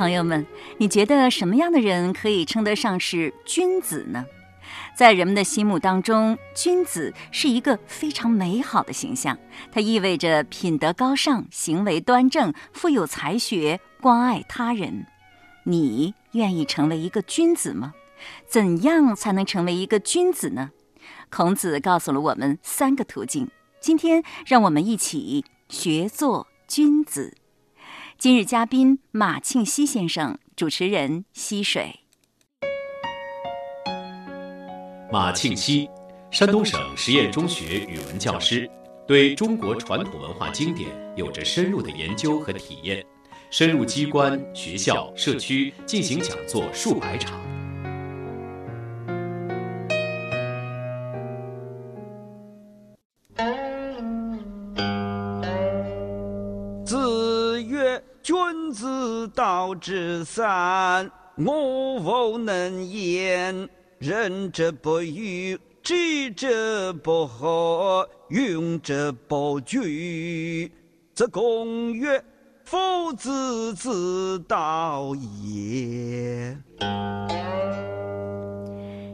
朋友们，你觉得什么样的人可以称得上是君子呢？在人们的心目当中，君子是一个非常美好的形象，它意味着品德高尚、行为端正、富有才学、关爱他人。你愿意成为一个君子吗？怎样才能成为一个君子呢？孔子告诉了我们三个途径。今天，让我们一起学做君子。今日嘉宾马庆西先生，主持人溪水。马庆西，山东省实验中学语文教师，对中国传统文化经典有着深入的研究和体验，深入机关、学校、社区进行讲座数百场。之三，我无能言。仁者不愚，智者不惑，勇者不惧。则公曰：“夫子之道也。”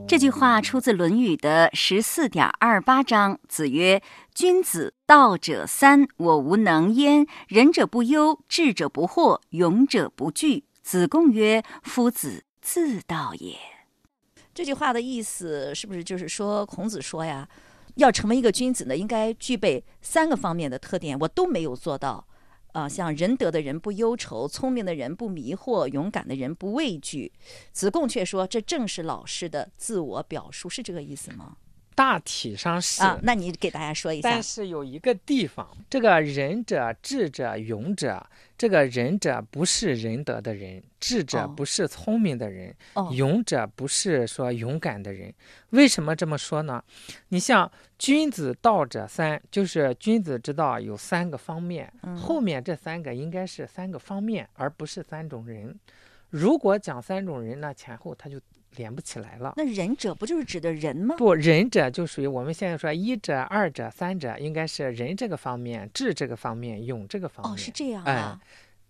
这句话出自《论语》的十四点二八章。子曰：“君子道者三，我无能焉。仁者不忧，智者不惑，勇者不惧。”子贡曰：“夫子自道也。”这句话的意思是不是就是说，孔子说呀，要成为一个君子呢，应该具备三个方面的特点，我都没有做到。啊，像仁德的人不忧愁，聪明的人不迷惑，勇敢的人不畏惧。子贡却说，这正是老师的自我表述，是这个意思吗？大体上是啊，那你给大家说一下。但是有一个地方，这个仁者、智者、勇者，这个仁者不是仁德的人，智者不是聪明的人，勇者不是说勇敢的人。为什么这么说呢？你像君子道者三，就是君子之道有三个方面，后面这三个应该是三个方面，而不是三种人。如果讲三种人，那前后他就。连不起来了。那仁者不就是指的人吗？不，仁者就属于我们现在说一者、二者、三者，应该是仁这个方面、智这个方面、勇这个方面。哦，是这样啊。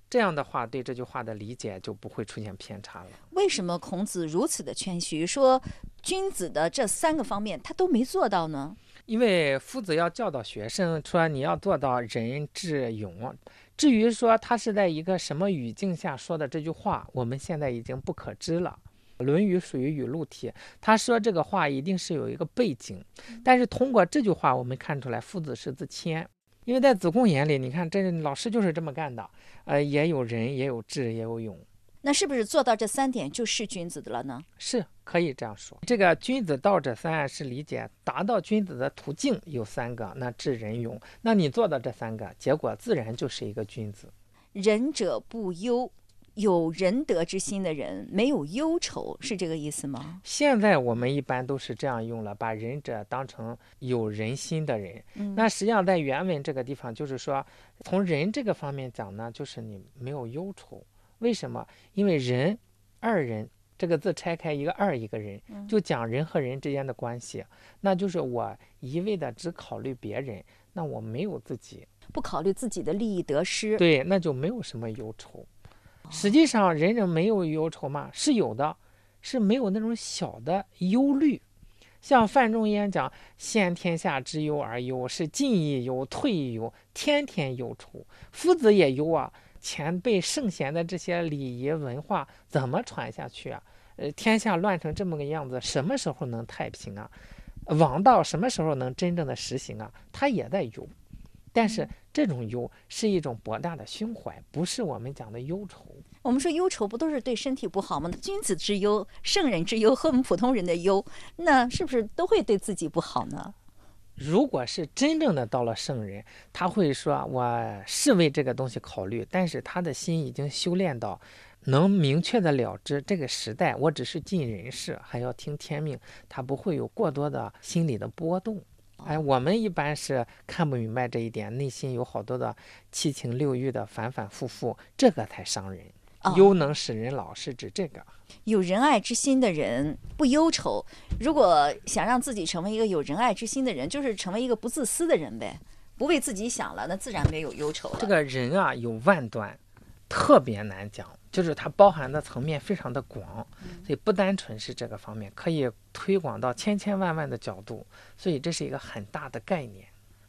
这样的话，对这句话的理解就不会出现偏差了。为什么孔子如此的谦虚，说君子的这三个方面他都没做到呢？因为夫子要教导学生，说你要做到仁、智、勇。至于说他是在一个什么语境下说的这句话，我们现在已经不可知了。《论语》属于语录体，他说这个话一定是有一个背景，但是通过这句话，我们看出来夫子是自谦，因为在子贡眼里，你看这老师就是这么干的，呃，也有仁，也有智，也有勇，那是不是做到这三点就是君子的了呢？是可以这样说。这个君子道者三，是理解达到君子的途径有三个，那智仁勇，那你做到这三个，结果自然就是一个君子。仁者不忧。有仁德之心的人没有忧愁，是这个意思吗？现在我们一般都是这样用了，把仁者当成有人心的人。那实际上在原文这个地方，就是说从人这个方面讲呢，就是你没有忧愁。为什么？因为人二人这个字拆开一个二一个人，就讲人和人之间的关系。那就是我一味的只考虑别人，那我没有自己，不考虑自己的利益得失。对，那就没有什么忧愁。实际上，人人没有忧愁吗？是有的，是没有那种小的忧虑。像范仲淹讲“先天下之忧而忧，是进亦忧，退亦忧，天天忧愁”。夫子也忧啊，前辈圣贤的这些礼仪文化怎么传下去啊？呃，天下乱成这么个样子，什么时候能太平啊？王道什么时候能真正的实行啊？他也在忧。但是这种忧是一种博大的胸怀，不是我们讲的忧愁。我们说忧愁不都是对身体不好吗？君子之忧、圣人之忧和我们普通人的忧，那是不是都会对自己不好呢？如果是真正的到了圣人，他会说：“我是为这个东西考虑，但是他的心已经修炼到能明确的了知这个时代，我只是尽人事，还要听天命，他不会有过多的心理的波动。”哎，我们一般是看不明白这一点，内心有好多的七情六欲的反反复复，这个才伤人。忧能使人老，是指这个。有仁爱之心的人不忧愁。如果想让自己成为一个有仁爱之心的人，就是成为一个不自私的人呗，不为自己想了，那自然没有忧愁了。这个人啊，有万端，特别难讲。就是它包含的层面非常的广，所以不单纯是这个方面，可以推广到千千万万的角度，所以这是一个很大的概念。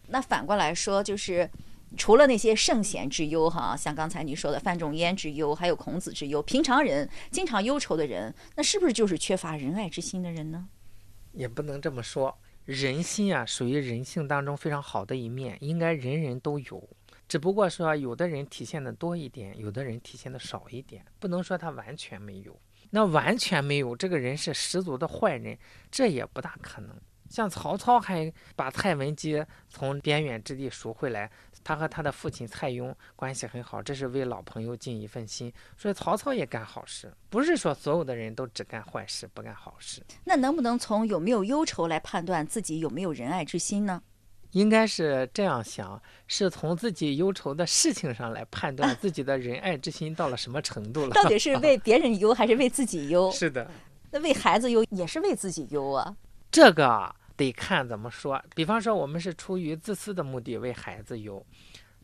那反过来说，就是除了那些圣贤之忧，哈，像刚才你说的范仲淹之忧，还有孔子之忧，平常人经常忧愁的人，那是不是就是缺乏仁爱之心的人呢？也不能这么说，人心啊，属于人性当中非常好的一面，应该人人都有。只不过说，有的人体现的多一点，有的人体现的少一点，不能说他完全没有。那完全没有，这个人是十足的坏人，这也不大可能。像曹操还把蔡文姬从边远之地赎回来，他和他的父亲蔡邕关系很好，这是为老朋友尽一份心。所以曹操也干好事，不是说所有的人都只干坏事不干好事。那能不能从有没有忧愁来判断自己有没有仁爱之心呢？应该是这样想，是从自己忧愁的事情上来判断自己的仁爱之心到了什么程度了。到底是 为别人忧还是为自己忧？是的，那为孩子忧也是为自己忧啊。这个得看怎么说。比方说，我们是出于自私的目的为孩子忧，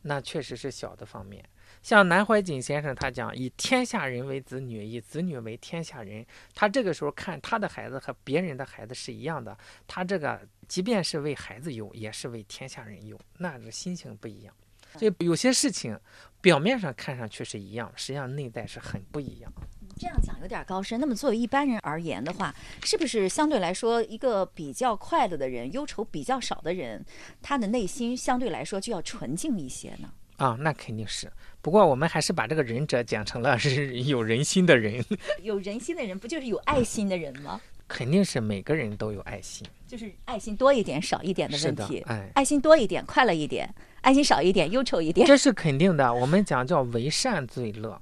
那确实是小的方面。像南怀瑾先生他讲，以天下人为子女，以子女为天下人。他这个时候看他的孩子和别人的孩子是一样的，他这个。即便是为孩子忧，也是为天下人忧，那个心情不一样。所以有些事情表面上看上去是一样，实际上内在是很不一样。这样讲有点高深。那么作为一般人而言的话，是不是相对来说，一个比较快乐的人、忧愁比较少的人，他的内心相对来说就要纯净一些呢？啊，那肯定是。不过我们还是把这个仁者讲成了 是有人心的人。有人心的人，不就是有爱心的人吗？肯定是每个人都有爱心，就是爱心多一点、少一点的问题。哎，爱心多一点，快乐一点；爱心少一点，忧愁一点。这是肯定的。我们讲叫为善最乐，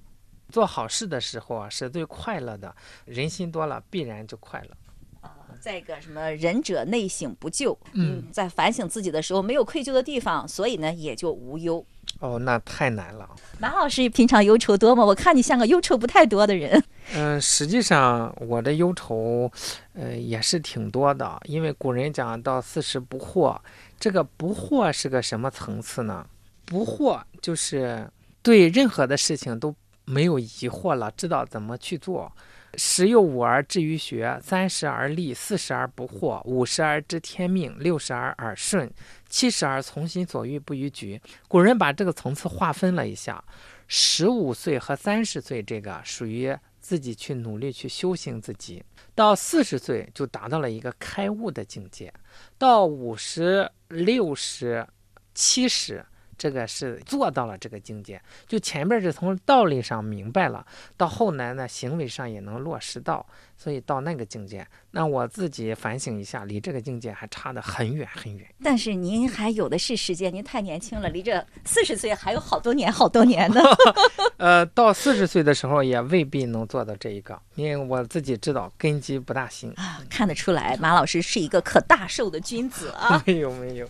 做好事的时候啊是最快乐的。人心多了，必然就快乐。再一个什么仁者内省不疚，嗯，在反省自己的时候没有愧疚的地方，所以呢也就无忧。哦，那太难了。马老师平常忧愁多吗？我看你像个忧愁不太多的人。嗯，实际上我的忧愁，呃，也是挺多的。因为古人讲到四十不惑，这个不惑是个什么层次呢？不惑就是对任何的事情都没有疑惑了，知道怎么去做。十有五而志于学，三十而立，四十而不惑，五十而知天命，六十而耳顺，七十而从心所欲不逾矩。古人把这个层次划分了一下，十五岁和三十岁这个属于自己去努力去修行自己，到四十岁就达到了一个开悟的境界，到五十六十、七十。这个是做到了这个境界，就前边是从道理上明白了，到后来呢，行为上也能落实到，所以到那个境界，那我自己反省一下，离这个境界还差得很远很远。但是您还有的是时间，您太年轻了，离这四十岁还有好多年好多年呢。呃，到四十岁的时候也未必能做到这一个，因为我自己知道根基不大行啊。看得出来，马老师是一个可大寿的君子啊。没 有没有。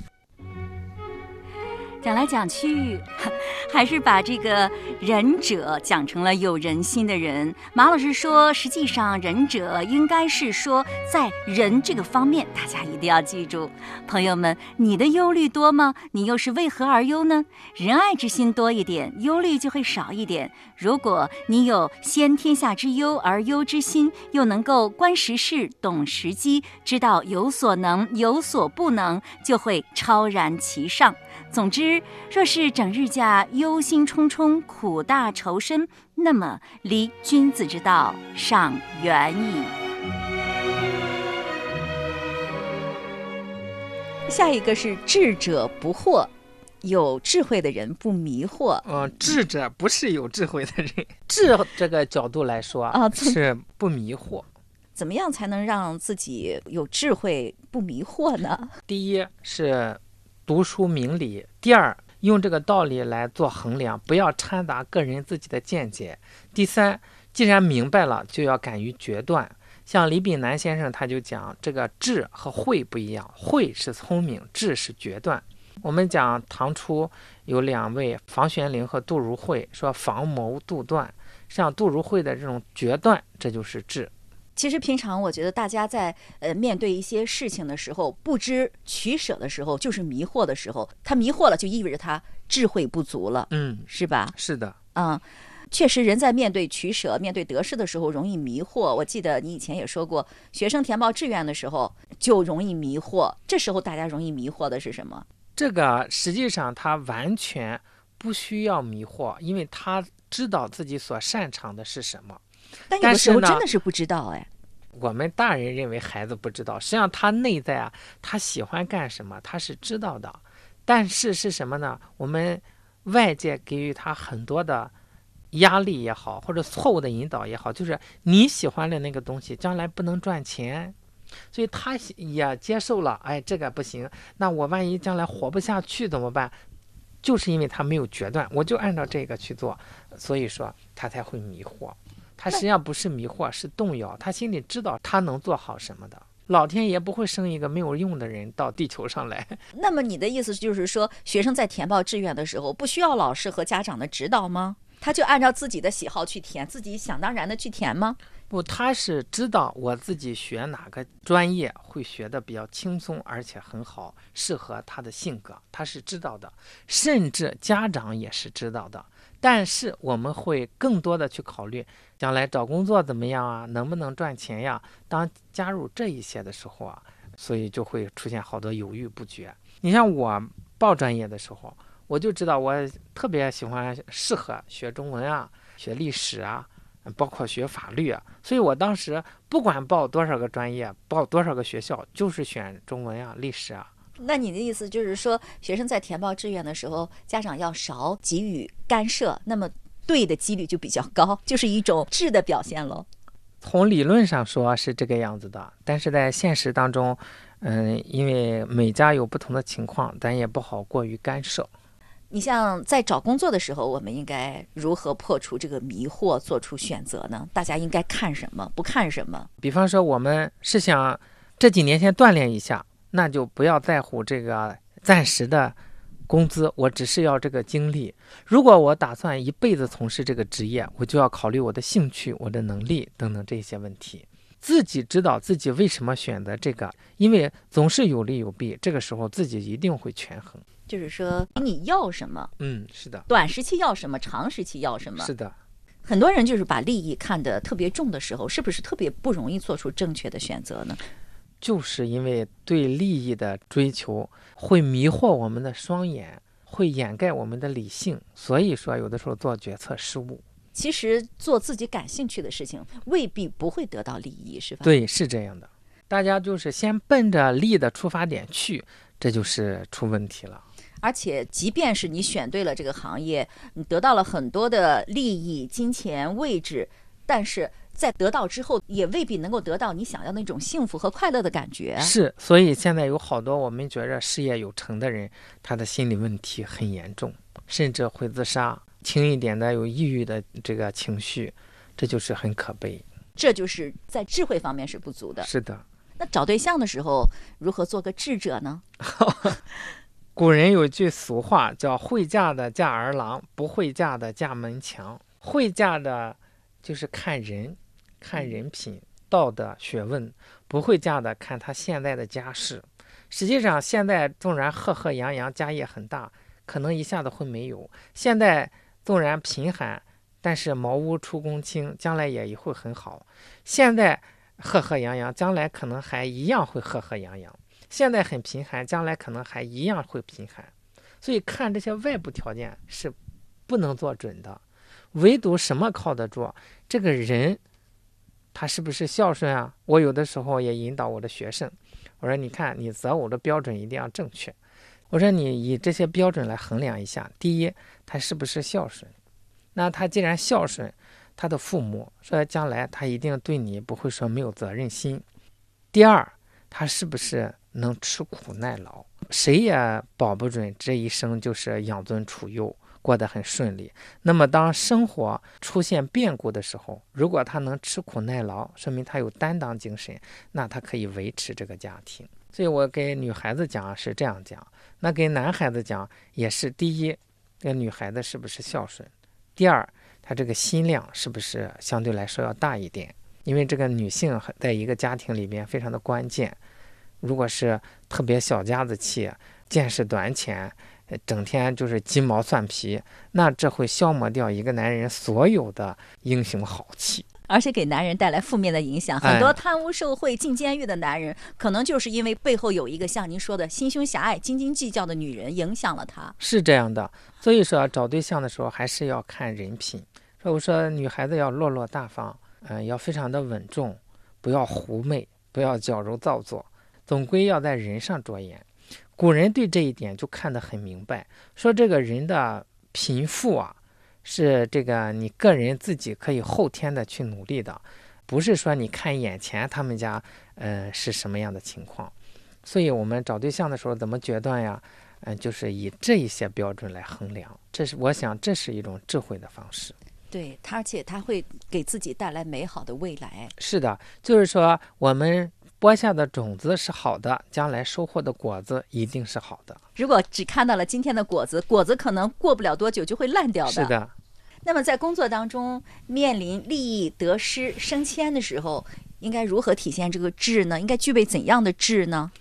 讲来讲去，还是把这个仁者讲成了有人心的人。马老师说，实际上仁者应该是说在仁这个方面，大家一定要记住。朋友们，你的忧虑多吗？你又是为何而忧呢？仁爱之心多一点，忧虑就会少一点。如果你有先天下之忧而忧之心，又能够观时事、懂时机，知道有所能、有所不能，就会超然其上。总之，若是整日家忧心忡忡、苦大仇深，那么离君子之道尚远矣。下一个是智者不惑，有智慧的人不迷惑。嗯，智者不是有智慧的人，智这个角度来说啊，是不迷惑。怎么样才能让自己有智慧不迷惑呢？第一是。读书明理，第二，用这个道理来做衡量，不要掺杂个人自己的见解。第三，既然明白了，就要敢于决断。像李炳南先生他就讲，这个智和慧不一样，慧是聪明，智是决断。我们讲唐初有两位房玄龄和杜如晦，说防谋杜断，像杜如晦的这种决断，这就是智。其实平常我觉得大家在呃面对一些事情的时候，不知取舍的时候，就是迷惑的时候。他迷惑了，就意味着他智慧不足了，嗯，是吧？是的，嗯。确实，人在面对取舍、面对得失的时候，容易迷惑。我记得你以前也说过，学生填报志愿的时候就容易迷惑。这时候大家容易迷惑的是什么？这个实际上他完全不需要迷惑，因为他知道自己所擅长的是什么。但有的时候真的是不知道哎。我们大人认为孩子不知道，实际上他内在啊，他喜欢干什么，他是知道的。但是是什么呢？我们外界给予他很多的。压力也好，或者错误的引导也好，就是你喜欢的那个东西，将来不能赚钱，所以他也接受了。哎，这个不行，那我万一将来活不下去怎么办？就是因为他没有决断，我就按照这个去做，所以说他才会迷惑。他实际上不是迷惑，是动摇。他心里知道他能做好什么的，老天爷不会生一个没有用的人到地球上来。那么你的意思就是说，学生在填报志愿的时候，不需要老师和家长的指导吗？他就按照自己的喜好去填，自己想当然的去填吗？不，他是知道我自己学哪个专业会学的比较轻松，而且很好，适合他的性格，他是知道的，甚至家长也是知道的。但是我们会更多的去考虑将来找工作怎么样啊，能不能赚钱呀？当加入这一些的时候啊，所以就会出现好多犹豫不决。你像我报专业的时候。我就知道我特别喜欢适合学中文啊，学历史啊，包括学法律啊，所以我当时不管报多少个专业，报多少个学校，就是选中文啊、历史啊。那你的意思就是说，学生在填报志愿的时候，家长要少给予干涉，那么对的几率就比较高，就是一种质的表现喽。从理论上说是这个样子的，但是在现实当中，嗯，因为每家有不同的情况，咱也不好过于干涉。你像在找工作的时候，我们应该如何破除这个迷惑，做出选择呢？大家应该看什么，不看什么？比方说，我们是想这几年先锻炼一下，那就不要在乎这个暂时的工资，我只是要这个经历。如果我打算一辈子从事这个职业，我就要考虑我的兴趣、我的能力等等这些问题。自己知道自己为什么选择这个，因为总是有利有弊，这个时候自己一定会权衡。就是说，你要什么？嗯，是的。短时期要什么？长时期要什么？是的。很多人就是把利益看得特别重的时候，是不是特别不容易做出正确的选择呢？就是因为对利益的追求会迷惑我们的双眼，会掩盖我们的理性，所以说有的时候做决策失误。其实做自己感兴趣的事情，未必不会得到利益，是吧？对，是这样的。大家就是先奔着利的出发点去，这就是出问题了。而且，即便是你选对了这个行业，你得到了很多的利益、金钱、位置，但是在得到之后，也未必能够得到你想要那种幸福和快乐的感觉。是，所以现在有好多我们觉着事业有成的人，他的心理问题很严重，甚至会自杀；轻一点的有抑郁的这个情绪，这就是很可悲。这就是在智慧方面是不足的。是的。那找对象的时候，如何做个智者呢？古人有句俗话叫“会嫁的嫁儿郎，不会嫁的嫁门墙”。会嫁的，就是看人，看人品、道德、学问；不会嫁的，看他现在的家世。实际上，现在纵然赫赫扬扬，家业很大，可能一下子会没有；现在纵然贫寒，但是茅屋出公卿，将来也会很好。现在赫赫扬扬，将来可能还一样会赫赫扬扬。现在很贫寒，将来可能还一样会贫寒，所以看这些外部条件是不能做准的，唯独什么靠得住？这个人他是不是孝顺啊？我有的时候也引导我的学生，我说：“你看，你择偶的标准一定要正确。我说你以这些标准来衡量一下，第一，他是不是孝顺？那他既然孝顺，他的父母说将来他一定对你不会说没有责任心。第二，他是不是？”能吃苦耐劳，谁也保不准这一生就是养尊处优，过得很顺利。那么，当生活出现变故的时候，如果他能吃苦耐劳，说明他有担当精神，那他可以维持这个家庭。所以我给女孩子讲是这样讲，那给男孩子讲也是：第一，这女孩子是不是孝顺；第二，她这个心量是不是相对来说要大一点？因为这个女性在一个家庭里边非常的关键。如果是特别小家子气，见识短浅，整天就是鸡毛蒜皮，那这会消磨掉一个男人所有的英雄豪气。而且给男人带来负面的影响。哎很多贪污受贿、进监狱的男人，可能就是因为背后有一个像您说的心胸狭隘、斤斤计较的女人影响了他。是这样的，所以说找对象的时候还是要看人品。所以我说女孩子要落落大方，嗯、要非常的稳重，不要狐媚，不要矫揉造作，总归要在人上着眼。古人对这一点就看得很明白，说这个人的贫富啊，是这个你个人自己可以后天的去努力的，不是说你看眼前他们家呃是什么样的情况。所以我们找对象的时候怎么决断呀？嗯，就是以这一些标准来衡量，这是我想这是一种智慧的方式。对，而且他会给自己带来美好的未来。是的，就是说我们播下的种子是好的，将来收获的果子一定是好的。如果只看到了今天的果子，果子可能过不了多久就会烂掉的。是。的，那么在工作当中面临利益得失升迁的时候，应该如何体现这个智呢？应该具备怎样的智呢？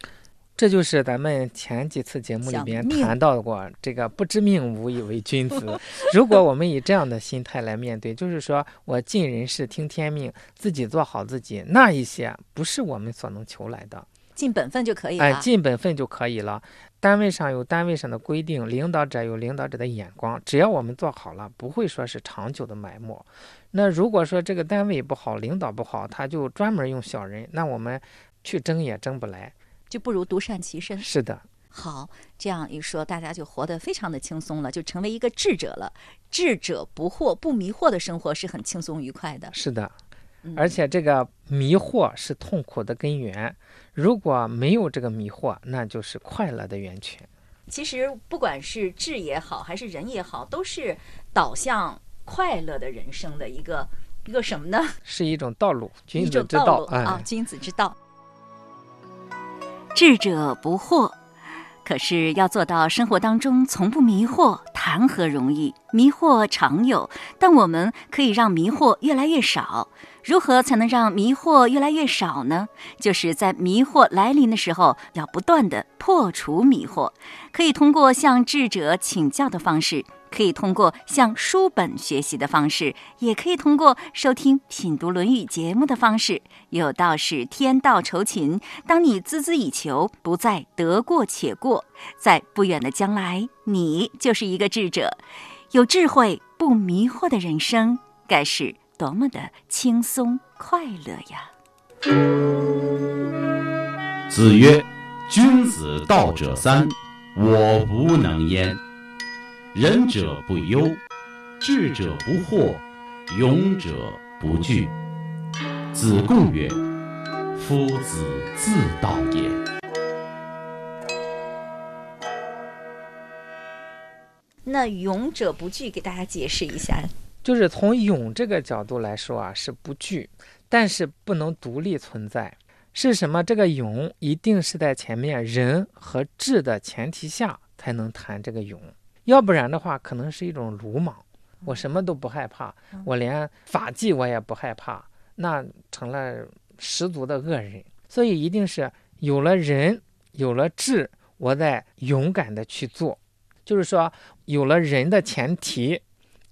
这就是咱们前几次节目里边谈到过，这个不知命无以为君子。如果我们以这样的心态来面对，就是说我尽人事听天命，自己做好自己，那一些不是我们所能求来的。尽本分就可以了。哎，尽本分就可以了。单位上有单位上的规定，领导者有领导者的眼光，只要我们做好了，不会说是长久的埋没。那如果说这个单位不好，领导不好，他就专门用小人，那我们去争也争不来。就不如独善其身。是的，好，这样一说，大家就活得非常的轻松了，就成为一个智者了。智者不惑、不迷惑的生活是很轻松愉快的。是的嗯。而且这个迷惑是痛苦的根源，如果没有这个迷惑，那就是快乐的源泉。其实不管是智也好，还是人也好，都是导向快乐的人生的一个一个什么呢？是一种道路，君一子之道哎，啊，君子之道。智者不惑，可是要做到生活当中从不迷惑，谈何容易？迷惑常有，但我们可以让迷惑越来越少。如何才能让迷惑越来越少呢？就是在迷惑来临的时候，要不断的破除迷惑，可以通过向智者请教的方式。可以通过向书本学习的方式，也可以通过收听品读《论语》节目的方式。有道是天道酬勤，当你孜孜以求，不再得过且过，在不远的将来，你就是一个智者。有智慧、不迷惑的人生，该是多么的轻松快乐呀！子曰：“君子道者三，我无能焉。仁者不忧，智者不惑，勇者不惧。”子贡曰：“夫子自道也。”那勇者不惧，给大家解释一下。就是从勇这个角度来说啊，是不惧，但是不能独立存在。是什么？这个勇一定是在前面仁和智的前提下才能谈这个勇，要不然的话，可能是一种鲁莽。我什么都不害怕，我连法纪我也不害怕，那成了十足的恶人。所以一定是有了人，有了智，我再勇敢的去做。就是说，有了人的前提，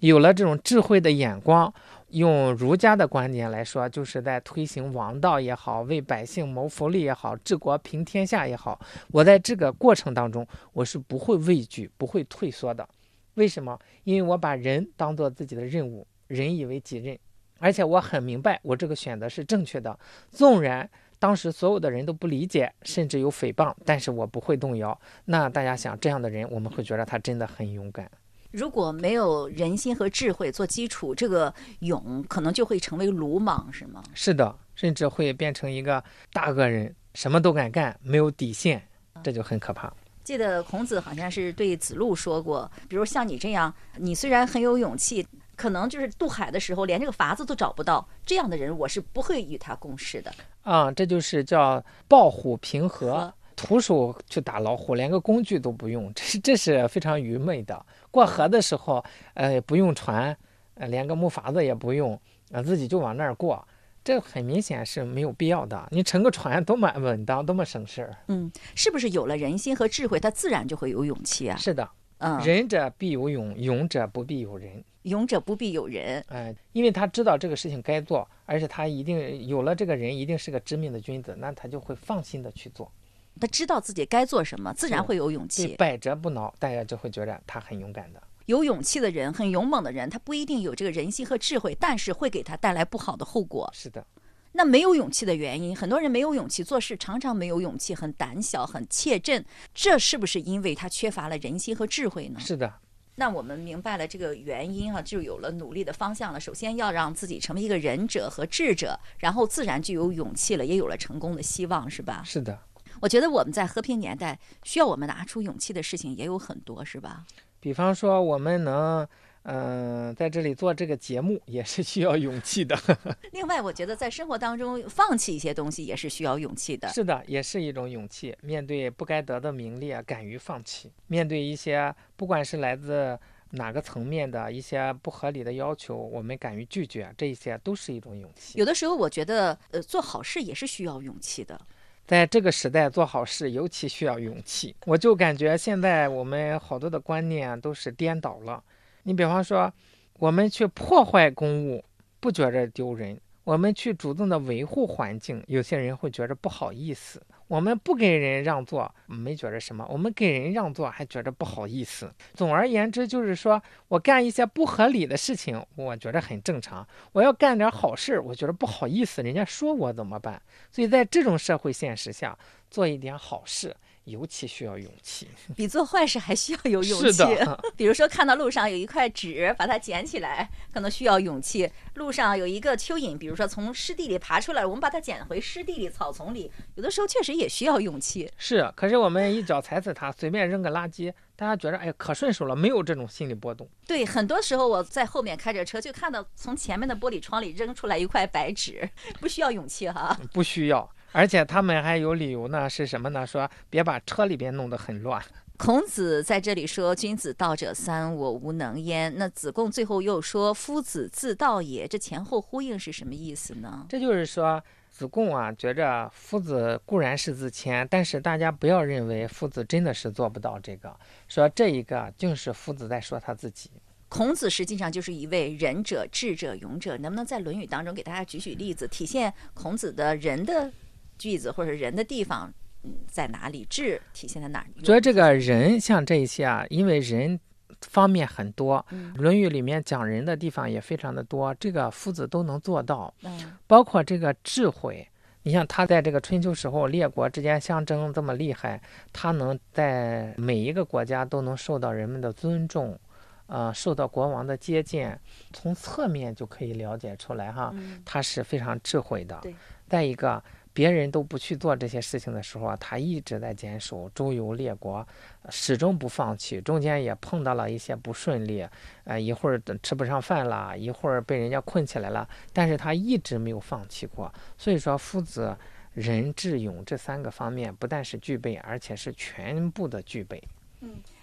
有了这种智慧的眼光，用儒家的观点来说，就是在推行王道也好，为百姓谋福利也好，治国平天下也好，我在这个过程当中，我是不会畏惧、不会退缩的。为什么？因为我把人当做自己的任务，人以为己任，而且我很明白，我这个选择是正确的。纵然当时所有的人都不理解，甚至有诽谤，但是我不会动摇。那大家想，这样的人，我们会觉得他真的很勇敢。如果没有人心和智慧做基础，这个勇可能就会成为鲁莽，是吗？是的，甚至会变成一个大恶人，什么都敢干，没有底线，这就很可怕。记得孔子好像是对子路说过，比如像你这样，你虽然很有勇气，可能就是渡海的时候连这个筏子都找不到，这样的人我是不会与他共事的。啊，这就是叫抱虎平和和，徒手去打老虎，连个工具都不用，这是这是非常愚昧的。过河的时候，呃，不用船，呃，连个木筏子也不用，呃，自己就往那儿过，这很明显是没有必要的。你乘个船多么稳当，多么省事儿。嗯，是不是有了人心和智慧，他自然就会有勇气啊？是的，嗯，仁者必有勇，勇者不必有人。勇者不必有人。哎，因为他知道这个事情该做，而且他一定有了这个人，一定是个知命的君子，那他就会放心的去做。他知道自己该做什么，自然会有勇，气。百折不挠，大家就会觉得他很勇敢的。有勇气的人，很勇猛的人，他不一定有这个人心和智慧，但是会给他带来不好的后果。是的，那没有勇气的原因，很多人没有勇气做事，常常没有勇气，很胆小，很怯阵。这是不是因为他缺乏了人心和智慧呢？是的，那我们明白了这个原因啊，就有了努力的方向了。首先要让自己成为一个仁者和智者，然后自然就有勇气了，也有了成功的希望，是吧？是的。我觉得我们在和平年代需要我们拿出勇气的事情也有很多，是吧？比方说，我们能，嗯、在这里做这个节目，也是需要勇气的。另外，我觉得在生活当中放弃一些东西也是需要勇气的。是的，也是一种勇气。面对不该得的名利啊，敢于放弃；面对一些不管是来自哪个层面的一些不合理的要求，我们敢于拒绝，这一些都是一种勇气。有的时候，我觉得，呃，做好事也是需要勇气的。在这个时代做好事尤其需要勇气。我就感觉现在我们好多的观念都是颠倒了。你比方说，我们去破坏公物，不觉着丢人；我们去主动的维护环境，有些人会觉着不好意思。我们不给人让座，没觉着什么；我们给人让座，还觉着不好意思。总而言之，就是说我干一些不合理的事情，我觉得很正常；我要干点好事，我觉得不好意思，人家说我怎么办？所以在这种社会现实下，做一点好事尤其需要勇气。比做坏事还需要有勇是气。的，比如说，看到路上有一块纸，把它捡起来，可能需要勇气；路上有一个蚯蚓，比如说从湿地里爬出来，我们把它捡回湿地里、草丛里，有的时候确实也需要勇气。是。可是我们一脚踩死它，随便扔个垃圾，大家觉得哎呀可顺手了，没有这种心理波动。对，很多时候我在后面开着车，就看到从前面的玻璃窗里扔出来一块白纸，不需要勇气哈。不需要。而且他们还有理由呢，是什么呢？说别把车里边弄得很乱。孔子在这里说：“君子道者三，我无能焉。”那子贡最后又说：“夫子自道也。”这前后呼应是什么意思呢？这就是说，子贡啊，觉着夫子固然是自谦，但是大家不要认为夫子真的是做不到这个。说这一个就是夫子在说他自己。孔子实际上就是一位仁者、智者、勇者。能不能在《论语》当中给大家举举例子，体现孔子的人的句子或者人的地方，嗯，在哪里？智体现在哪儿？觉得这个人像这一些啊，因为人方面很多，嗯《论语》里面讲人的地方也非常的多，这个夫子都能做到，嗯包括这个智慧。你像他在这个春秋时候，列国之间相争这么厉害，他能在每一个国家都能受到人们的尊重，呃，受到国王的接见，从侧面就可以了解出来哈，嗯他是非常智慧的对。再一个，别人都不去做这些事情的时候啊，他一直在坚守，周游列国，始终不放弃。中间也碰到了一些不顺利，呃，一会儿等吃不上饭了，一会儿被人家困起来了，但是他一直没有放弃过。所以说，夫子仁、智、勇这三个方面不但是具备，而且是全部的具备。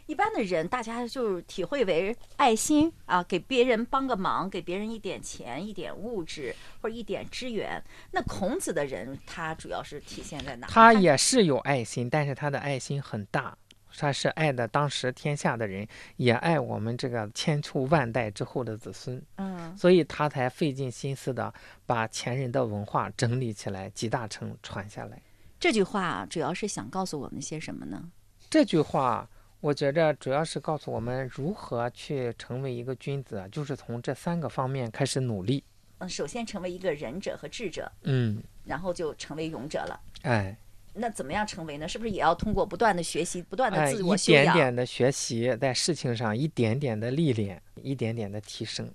一般的人，大家就是体会为爱心啊，给别人帮个忙，给别人一点钱、一点物质或者一点支援。那孔子的人，他主要是体现在哪？他也是有爱心，但是他的爱心很大，他是爱的当时天下的人，也爱我们这个千秋万代之后的子孙，嗯，所以他才费尽心思的把前人的文化整理起来，集大成传下来。这句话主要是想告诉我们些什么呢？这句话，我觉着主要是告诉我们如何去成为一个君子，就是从这三个方面开始努力。嗯，首先成为一个仁者和智者，嗯，然后就成为勇者了。哎。那怎么样成为呢？是不是也要通过不断的学习、不断的哎，自一我修养，点点的学习，在事情上一点点的历练，一点点的提升。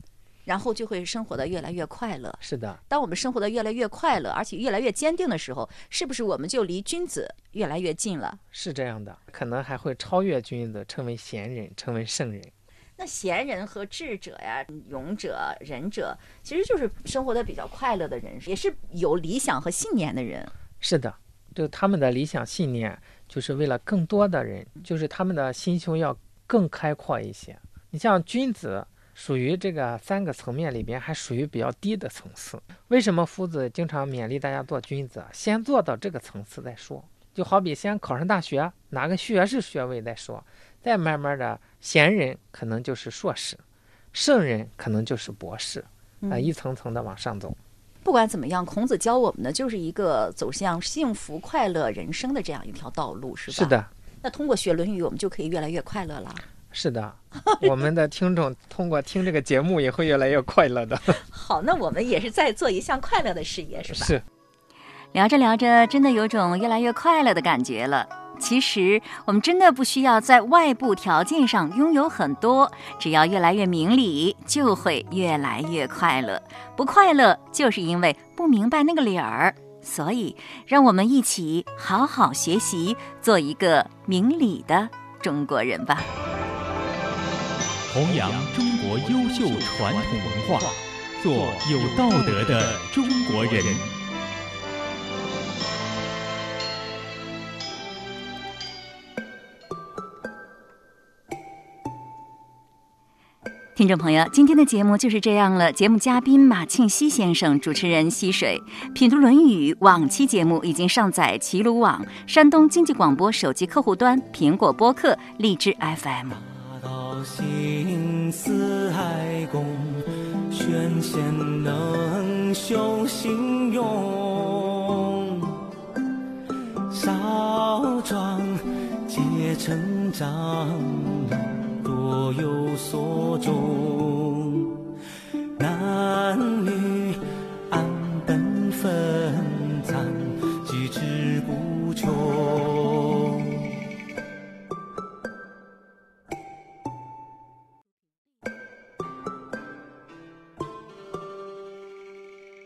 然后就会生活的越来越快乐？是的，当我们生活的越来越快乐，而且越来越坚定的时候，是不是我们就离君子越来越近了？是这样的，可能还会超越君子，成为贤人，成为圣人。那贤人和智者呀、勇者、仁者，其实就是生活的比较快乐的人，也是有理想和信念的人。是的，就他们的理想信念，就是为了更多的人，就是他们的心胸要更开阔一些。你像君子，属于这个三个层面里边还属于比较低的层次。为什么夫子经常勉励大家做君子？先做到这个层次再说。就好比先考上大学，拿个学士学位再说，再慢慢的，贤人可能就是硕士，圣人可能就是博士，啊，一层层的往上走。不管怎么样，孔子教我们的就是一个走向幸福快乐人生的这样一条道路，是吧？是的。那通过学《论语》，我们就可以越来越快乐了。是的，我们的听众通过听这个节目也会越来越快乐的。好，那我们也是在做一项快乐的事业，是吧？是。聊着聊着，真的有种越来越快乐的感觉了。其实，我们真的不需要在外部条件上拥有很多，只要越来越明理，就会越来越快乐。不快乐，就是因为不明白那个理儿。所以，让我们一起好好学习，做一个明理的中国人吧。弘扬中国优秀传统文化，做有道德的中国人。听众朋友，今天的节目就是这样了。节目嘉宾马庆西先生，主持人溪水，品读《论语》往期节目已经上载齐鲁网、山东经济广播手机客户端、苹果播客、荔枝 FM。心似海公，宣贤能修心用。少壮皆成长，若有所终。男女。